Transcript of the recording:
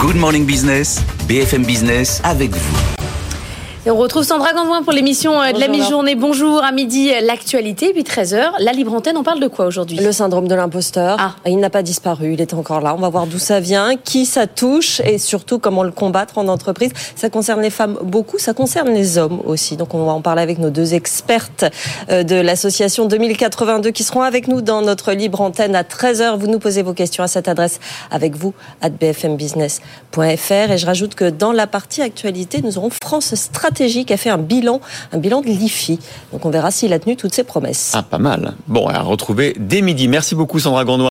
Good Morning Business, BFM Business avec vous. Et on retrouve Sandra Gandoin pour l'émission euh, de la mi-journée. Bonjour, à midi, euh, l'actualité, puis 13h. La libre antenne, on parle de quoi aujourd'hui? Le syndrome de l'imposteur. Ah. Il n'a pas disparu, il est encore là. On va voir d'où ça vient, qui ça touche et surtout comment le combattre en entreprise. Ça concerne les femmes beaucoup, ça concerne les hommes aussi. Donc on va en parler avec nos deux expertes euh, de l'association 2082 qui seront avec nous dans notre libre antenne à 13h. Vous nous posez vos questions à cette adresse avec vous à bfmbusiness.fr. Et je rajoute que dans la partie actualité, nous aurons France Stratégie a fait un bilan, un bilan de l'IFI. Donc on verra s'il a tenu toutes ses promesses. Ah, pas mal. Bon, à retrouver dès midi. Merci beaucoup, Sandra Gondouin.